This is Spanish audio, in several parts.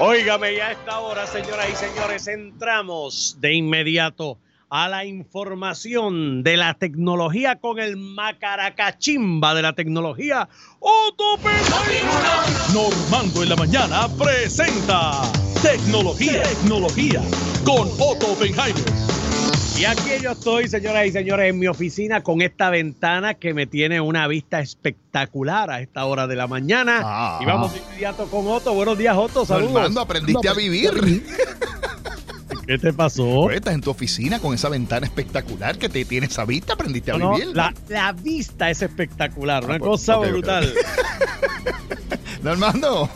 Óigame, ya esta hora, señoras y señores, entramos de inmediato a la información de la tecnología con el macaracachimba de la tecnología, Otto Normando en la mañana presenta Tecnología, Tecnología con Otto Oppenheimer. Y aquí yo estoy, señoras y señores, en mi oficina con esta ventana que me tiene una vista espectacular a esta hora de la mañana. Ah. y vamos de inmediato con Otto. Buenos días, Otto. Saludos. Normando, aprendiste a vivir. ¿Qué te pasó? Pues, estás en tu oficina con esa ventana espectacular que te tiene esa vista, aprendiste a no, vivir. la, la vista es espectacular, una Ah, pues, cosa brutal. Normando,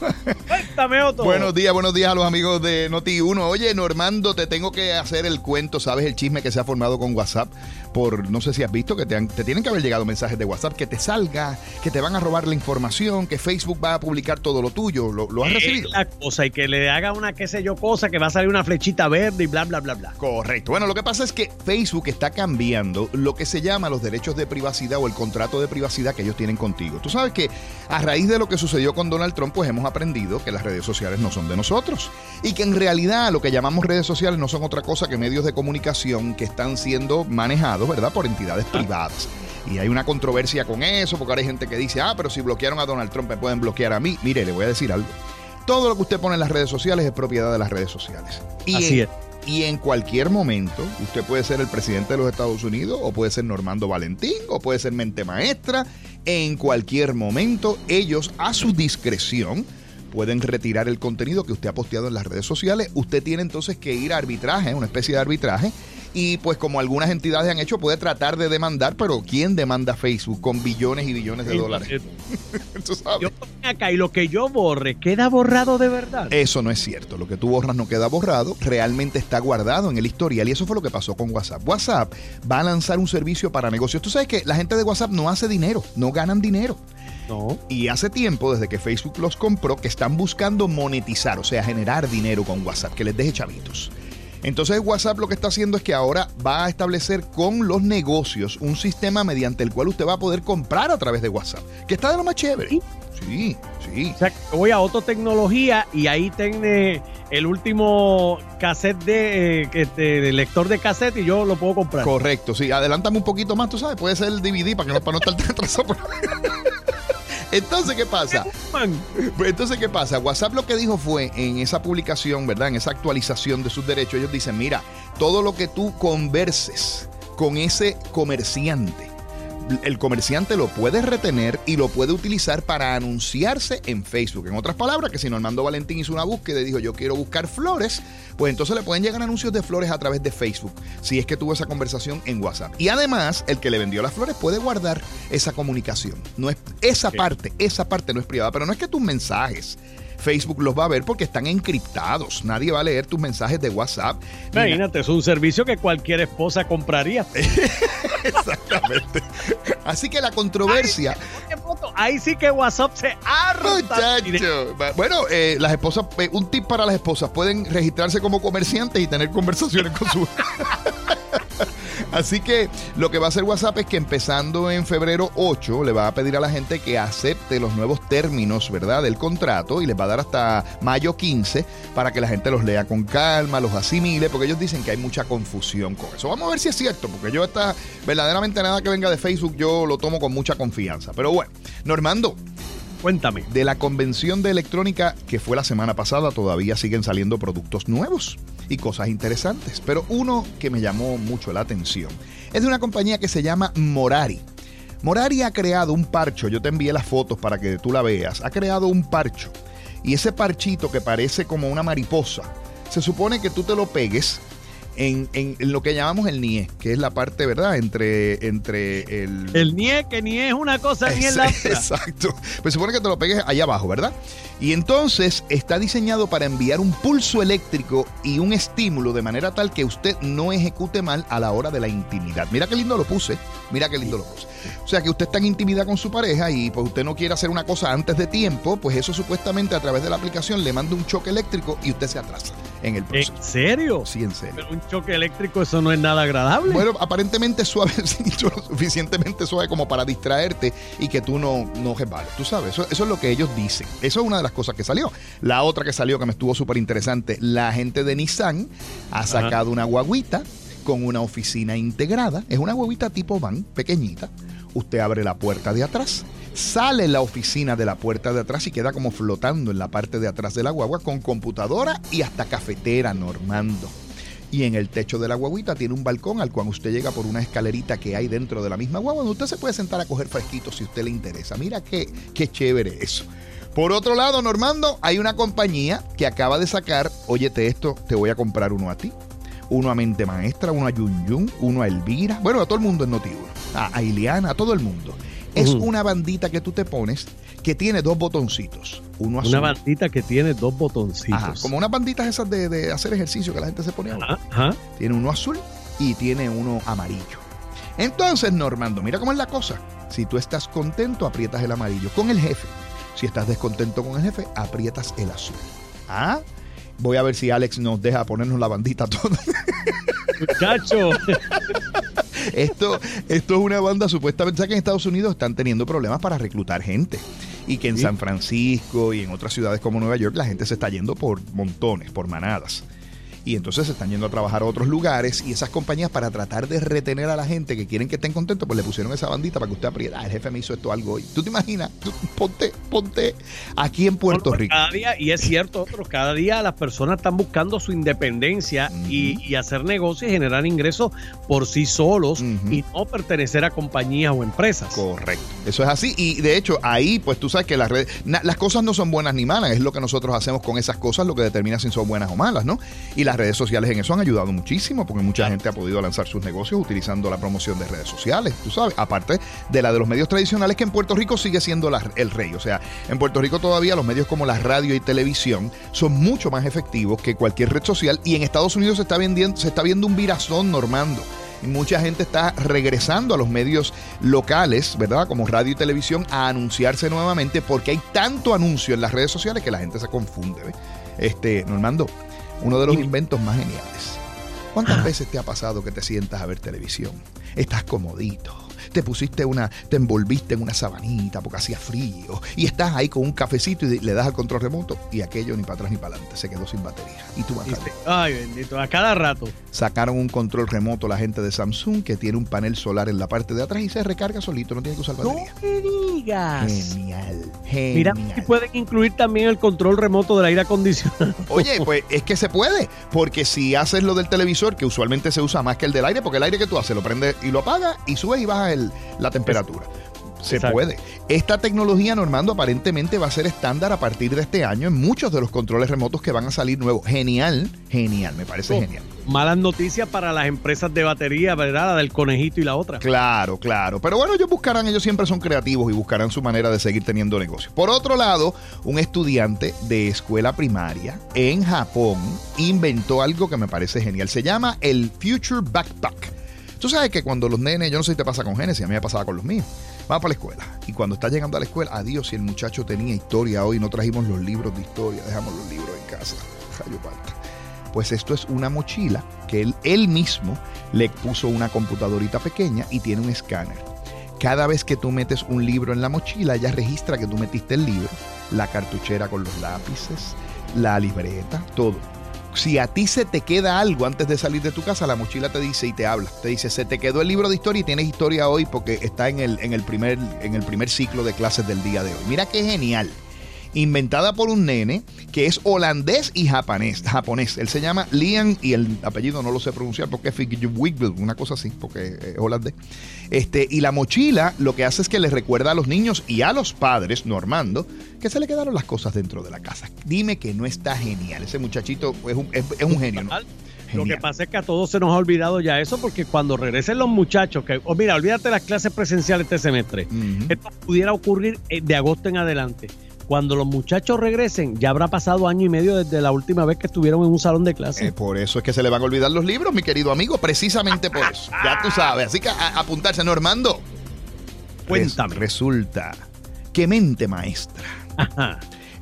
Cuéntame, Otto. buenos días, buenos días a los amigos de Noti1. Oye, Normando, te tengo que hacer el cuento, ¿sabes el chisme que se ha formado con WhatsApp? Por, no sé si has visto que te, han- te tienen que haber llegado mensajes de WhatsApp que te salga, que te van a robar la información, que Facebook va a publicar todo lo tuyo. ¿Lo, lo has recibido? la cosa y que le haga una qué sé yo cosa que va a salir una flechita verde y bla bla bla bla. Correcto. Bueno, lo que pasa es que Facebook está cambiando lo que se llama los derechos de privacidad o el contrato de privacidad que ellos tienen contigo. Tú sabes que a raíz de lo que sucedió con Donald Trump, pues hemos aprendido que las redes sociales no son de nosotros y que en realidad lo que llamamos redes sociales no son otra cosa que medios de comunicación que están siendo manejados, ¿verdad?, por entidades privadas. Y hay una controversia con eso, porque ahora hay gente que dice, ah, pero si bloquearon a Donald Trump, me pueden bloquear a mí. Mire, le voy a decir algo. Todo lo que usted pone en las redes sociales es propiedad de las redes sociales. Y Así es. y en cualquier momento, usted puede ser el presidente de los Estados Unidos, o puede ser Normando Valentín, o puede ser mente maestra. En cualquier momento, ellos a su discreción pueden retirar el contenido que usted ha posteado en las redes sociales. Usted tiene entonces que ir a arbitraje, una especie de arbitraje. Y pues como algunas entidades han hecho, puede tratar de demandar, pero ¿quién demanda Facebook con billones y billones de dólares? Tú sabes. Yo acá y lo que yo borre queda borrado de verdad. Eso no es cierto. Lo que tú borras no queda borrado, realmente está guardado en el historial. Y eso fue lo que pasó con WhatsApp. WhatsApp va a lanzar un servicio para negocios. Tú sabes que la gente de WhatsApp no hace dinero, no ganan dinero. No. Y hace tiempo, desde que Facebook los compró, que están buscando monetizar, o sea, generar dinero con WhatsApp, que les deje chavitos. Entonces WhatsApp lo que está haciendo es que ahora va a establecer con los negocios un sistema mediante el cual usted va a poder comprar a través de WhatsApp, que está de lo más chévere. Sí, sí. O sea, voy a Autotecnología y ahí tiene el último cassette de, eh, que te- de lector de cassette y yo lo puedo comprar. Correcto, sí. Adelántame un poquito más, tú sabes, puede ser el DVD para que no, para no estar tan atrasado. Entonces, ¿qué pasa? Entonces, ¿qué pasa? WhatsApp lo que dijo fue en esa publicación, ¿verdad? En esa actualización de sus derechos, ellos dicen, mira, todo lo que tú converses con ese comerciante, el comerciante lo puede retener y lo puede utilizar para anunciarse en Facebook. En otras palabras, que si Normando Valentín hizo una búsqueda y dijo yo quiero buscar flores, pues entonces le pueden llegar anuncios de flores a través de Facebook, si es que tuvo esa conversación en WhatsApp. Y además, el que le vendió las flores puede guardar esa comunicación. No es esa parte, esa parte no es privada, pero no es que tus mensajes Facebook los va a ver porque están encriptados. Nadie va a leer tus mensajes de WhatsApp. Imagínate, es un servicio que cualquier esposa compraría. Exactamente. Así que la controversia. Ahí sí que WhatsApp se Muchacho. Bueno, eh, las esposas, eh, un tip para las esposas, pueden registrarse como comerciantes y tener conversaciones con su... Así que lo que va a hacer WhatsApp es que empezando en febrero 8 le va a pedir a la gente que acepte los nuevos términos, ¿verdad? Del contrato y les va a dar hasta mayo 15 para que la gente los lea con calma, los asimile, porque ellos dicen que hay mucha confusión con eso. Vamos a ver si es cierto, porque yo está verdaderamente nada que venga de Facebook yo lo tomo con mucha confianza. Pero bueno, Normando, Cuéntame. de la convención de electrónica que fue la semana pasada, todavía siguen saliendo productos nuevos y cosas interesantes. Pero uno que me llamó mucho la atención es de una compañía que se llama Morari. Morari ha creado un parcho, yo te envié las fotos para que tú la veas, ha creado un parcho. Y ese parchito que parece como una mariposa, se supone que tú te lo pegues en, en- en lo que llamamos el NIE, que es la parte, ¿verdad? Entre, entre el... El nie, que ni es una cosa ni es la otra. Exacto. Pues supone que te lo pegues allá abajo, ¿verdad? Y entonces está diseñado para enviar un pulso eléctrico y un estímulo de manera tal que usted no ejecute mal a la hora de la intimidad. Mira qué lindo lo puse. Mira qué lindo lo puse. O sea que usted está en intimidad con su pareja y pues usted no quiere hacer una cosa antes de tiempo, pues eso supuestamente a través de la aplicación le manda un choque eléctrico y usted se atrasa. En el proceso. ¿En serio? Sí, en serio. Pero un choque eléctrico, eso no es nada agradable. Bueno, aparentemente suave, suficientemente suave como para distraerte y que tú no, no resbales. Tú sabes, eso, eso, es lo que ellos dicen. Eso es una de las cosas que salió. La otra que salió que me estuvo súper interesante, la gente de Nissan ha sacado una guaguita con una oficina integrada. Es una guaguita tipo van, pequeñita. Usted abre la puerta de atrás sale la oficina de la puerta de atrás y queda como flotando en la parte de atrás de la guagua con computadora y hasta cafetera normando. Y en el techo de la guaguita tiene un balcón al cual usted llega por una escalerita que hay dentro de la misma guagua, donde usted se puede sentar a coger fresquito si usted le interesa. Mira qué, qué chévere eso. Por otro lado, Normando, hay una compañía que acaba de sacar, óyete esto, te voy a comprar uno a ti, uno a Mente Maestra, uno a Yun Yun, uno a Elvira, bueno, a todo el mundo en noti a, a Ileana, a todo el mundo. Es una bandita que tú te pones que tiene dos botoncitos. Uno azul. Una bandita que tiene dos botoncitos. como unas banditas esas de, hacer ejercicio que la gente se pone ahora. Tiene uno azul y tiene uno amarillo. Entonces, Normando, mira cómo es la cosa. Si tú estás contento, aprietas el amarillo con el jefe. Si estás descontento con el jefe, aprietas el azul. ¿Ah? Voy a ver si Alex nos deja ponernos la bandita toda. Muchacho. esto, esto es una banda supuestamente que en Estados Unidos están teniendo problemas para reclutar gente y que en San Francisco y en otras ciudades como Nueva York la gente se está yendo por montones, por manadas y entonces se están yendo a trabajar a otros lugares y esas compañías para tratar de retener a la gente que quieren que estén contentos, pues le pusieron esa bandita para que usted aprieta. Ah, el jefe me hizo esto algo hoy. ¿Tú te imaginas? ponte, ponte aquí en Puerto Rico. Cada día, y es cierto, otros, cada día las personas están buscando su independencia y, hacer negocios y generar ingresos por sí solos y no pertenecer a compañías o empresas. Correcto. Eso es así. Y de hecho, ahí, pues tú sabes que las redes, las cosas no son buenas ni malas, es lo que nosotros hacemos con esas cosas lo que determina si son buenas o malas, ¿no? Y las redes sociales en eso han ayudado muchísimo porque mucha gente ha podido lanzar sus negocios utilizando la promoción de redes sociales, tú sabes, aparte de la de los medios tradicionales que en Puerto Rico sigue siendo el rey. O sea, en Puerto Rico todavía los medios como la radio y televisión son mucho más efectivos que cualquier red social y en Estados Unidos se está, vendiendo, se está viendo un virazón normando mucha gente está regresando a los medios locales, ¿verdad? Como radio y televisión, a anunciarse nuevamente porque hay tanto anuncio en las redes sociales que la gente se confunde. Este, Normando, uno de los inventos más geniales. ¿Cuántas ah. veces te ha pasado que te sientas a ver televisión? Estás comodito te pusiste una, te envolviste en una sabanita porque hacía frío y estás ahí con un cafecito y le das al control remoto y aquello ni para atrás ni para adelante, se quedó sin batería. Y tú Ay, bendito, a cada rato. Sacaron un control remoto la gente de Samsung que tiene un panel solar en la parte de atrás y se recarga solito, no tiene que usar batería. No me digas. Genial, genial. Mira, si pueden incluir también el control remoto del aire acondicionado. Oye, pues es que se puede, porque si haces lo del televisor, que usualmente se usa más que el del aire, porque el aire que tú haces lo prende y lo apaga y subes y bajas el, la temperatura. Se puede. Esta tecnología, Normando, aparentemente va a ser estándar a partir de este año en muchos de los controles remotos que van a salir nuevos. Genial, genial, me parece oh, genial. Malas noticias para las empresas de batería, ¿verdad? La del conejito y la otra. Claro, claro. Pero bueno, ellos buscarán, ellos siempre son creativos y buscarán su manera de seguir teniendo negocios. Por otro lado, un estudiante de escuela primaria en Japón inventó algo que me parece genial. Se llama el Future Backpack. Tú sabes que cuando los nenes, yo no sé si te pasa con Genesis, a mí me pasaba con los míos. Vamos para la escuela. Y cuando está llegando a la escuela, adiós, si el muchacho tenía historia hoy, no trajimos los libros de historia, dejamos los libros en casa. Rayo Pues esto es una mochila que él, él mismo le puso una computadorita pequeña y tiene un escáner. Cada vez que tú metes un libro en la mochila, ella registra que tú metiste el libro, la cartuchera con los lápices, la libreta, todo si a ti se te queda algo antes de salir de tu casa, la mochila te dice y te habla. Te dice, se te quedó el libro de historia y tienes historia hoy porque está en el, en el, primer, en el primer ciclo de clases del día de hoy. Mira qué genial inventada por un nene que es holandés y japonés. japonés. Él se llama Liam y el apellido no lo sé pronunciar porque es una cosa así, porque es holandés. Este, y la mochila lo que hace es que le recuerda a los niños y a los padres, Normando, que se le quedaron las cosas dentro de la casa. Dime que no está genial. Ese muchachito es un, es, un genio. Lo que pasa es que a todos se nos ha olvidado ya eso, porque cuando regresen los muchachos, que, oh, mira, olvídate las clases presenciales este semestre, esto pudiera ocurrir eh, de agosto en adelante cuando los muchachos regresen, ya habrá pasado año y medio desde la última vez que estuvieron en un salón de clase. Eh, por eso es que se le van a olvidar los libros, mi querido amigo, precisamente por eso. Ya tú sabes. Así que a, apuntarse, Normando. Cuéntame. resulta que mente maestra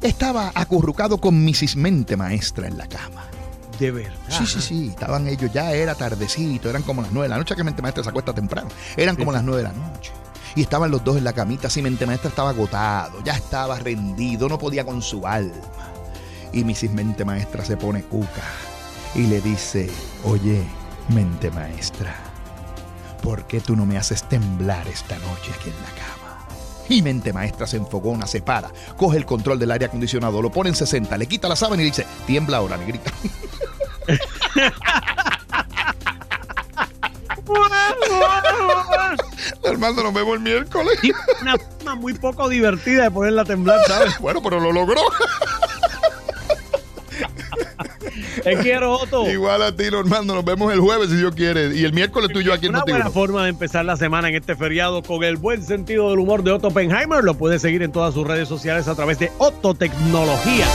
estaba acurrucado con Mrs. Mente Maestra en la cama. De verdad. Sí, sí, sí. Estaban ellos, ya era tardecito, eran como las nueve de la noche, que mente maestra se acuesta temprano. Eran como las nueve de la noche. Y estaban los dos en la camita, así mente maestra estaba agotado, ya estaba rendido, no podía con su alma. Y Mrs. Mente Maestra se pone cuca y le dice, oye, mente maestra, ¿por qué tú no me haces temblar esta noche aquí en la cama? Y mente maestra se enfogona, se para, coge el control del aire acondicionado, lo pone en 60, le quita la sábana y dice, tiembla ahora, negrita. Armando, nos vemos el miércoles. una forma muy poco divertida de ponerla a temblar, ¿sabes? Bueno, pero lo logró. Te quiero, Otto. Igual a ti, Normando. Nos vemos el jueves, si Dios quiere. Y el miércoles tú y yo aquí en Una buena forma de empezar la semana en este feriado con el buen sentido del humor de Otto Oppenheimer. Lo puedes seguir en todas sus redes sociales a través de Otto Tecnología.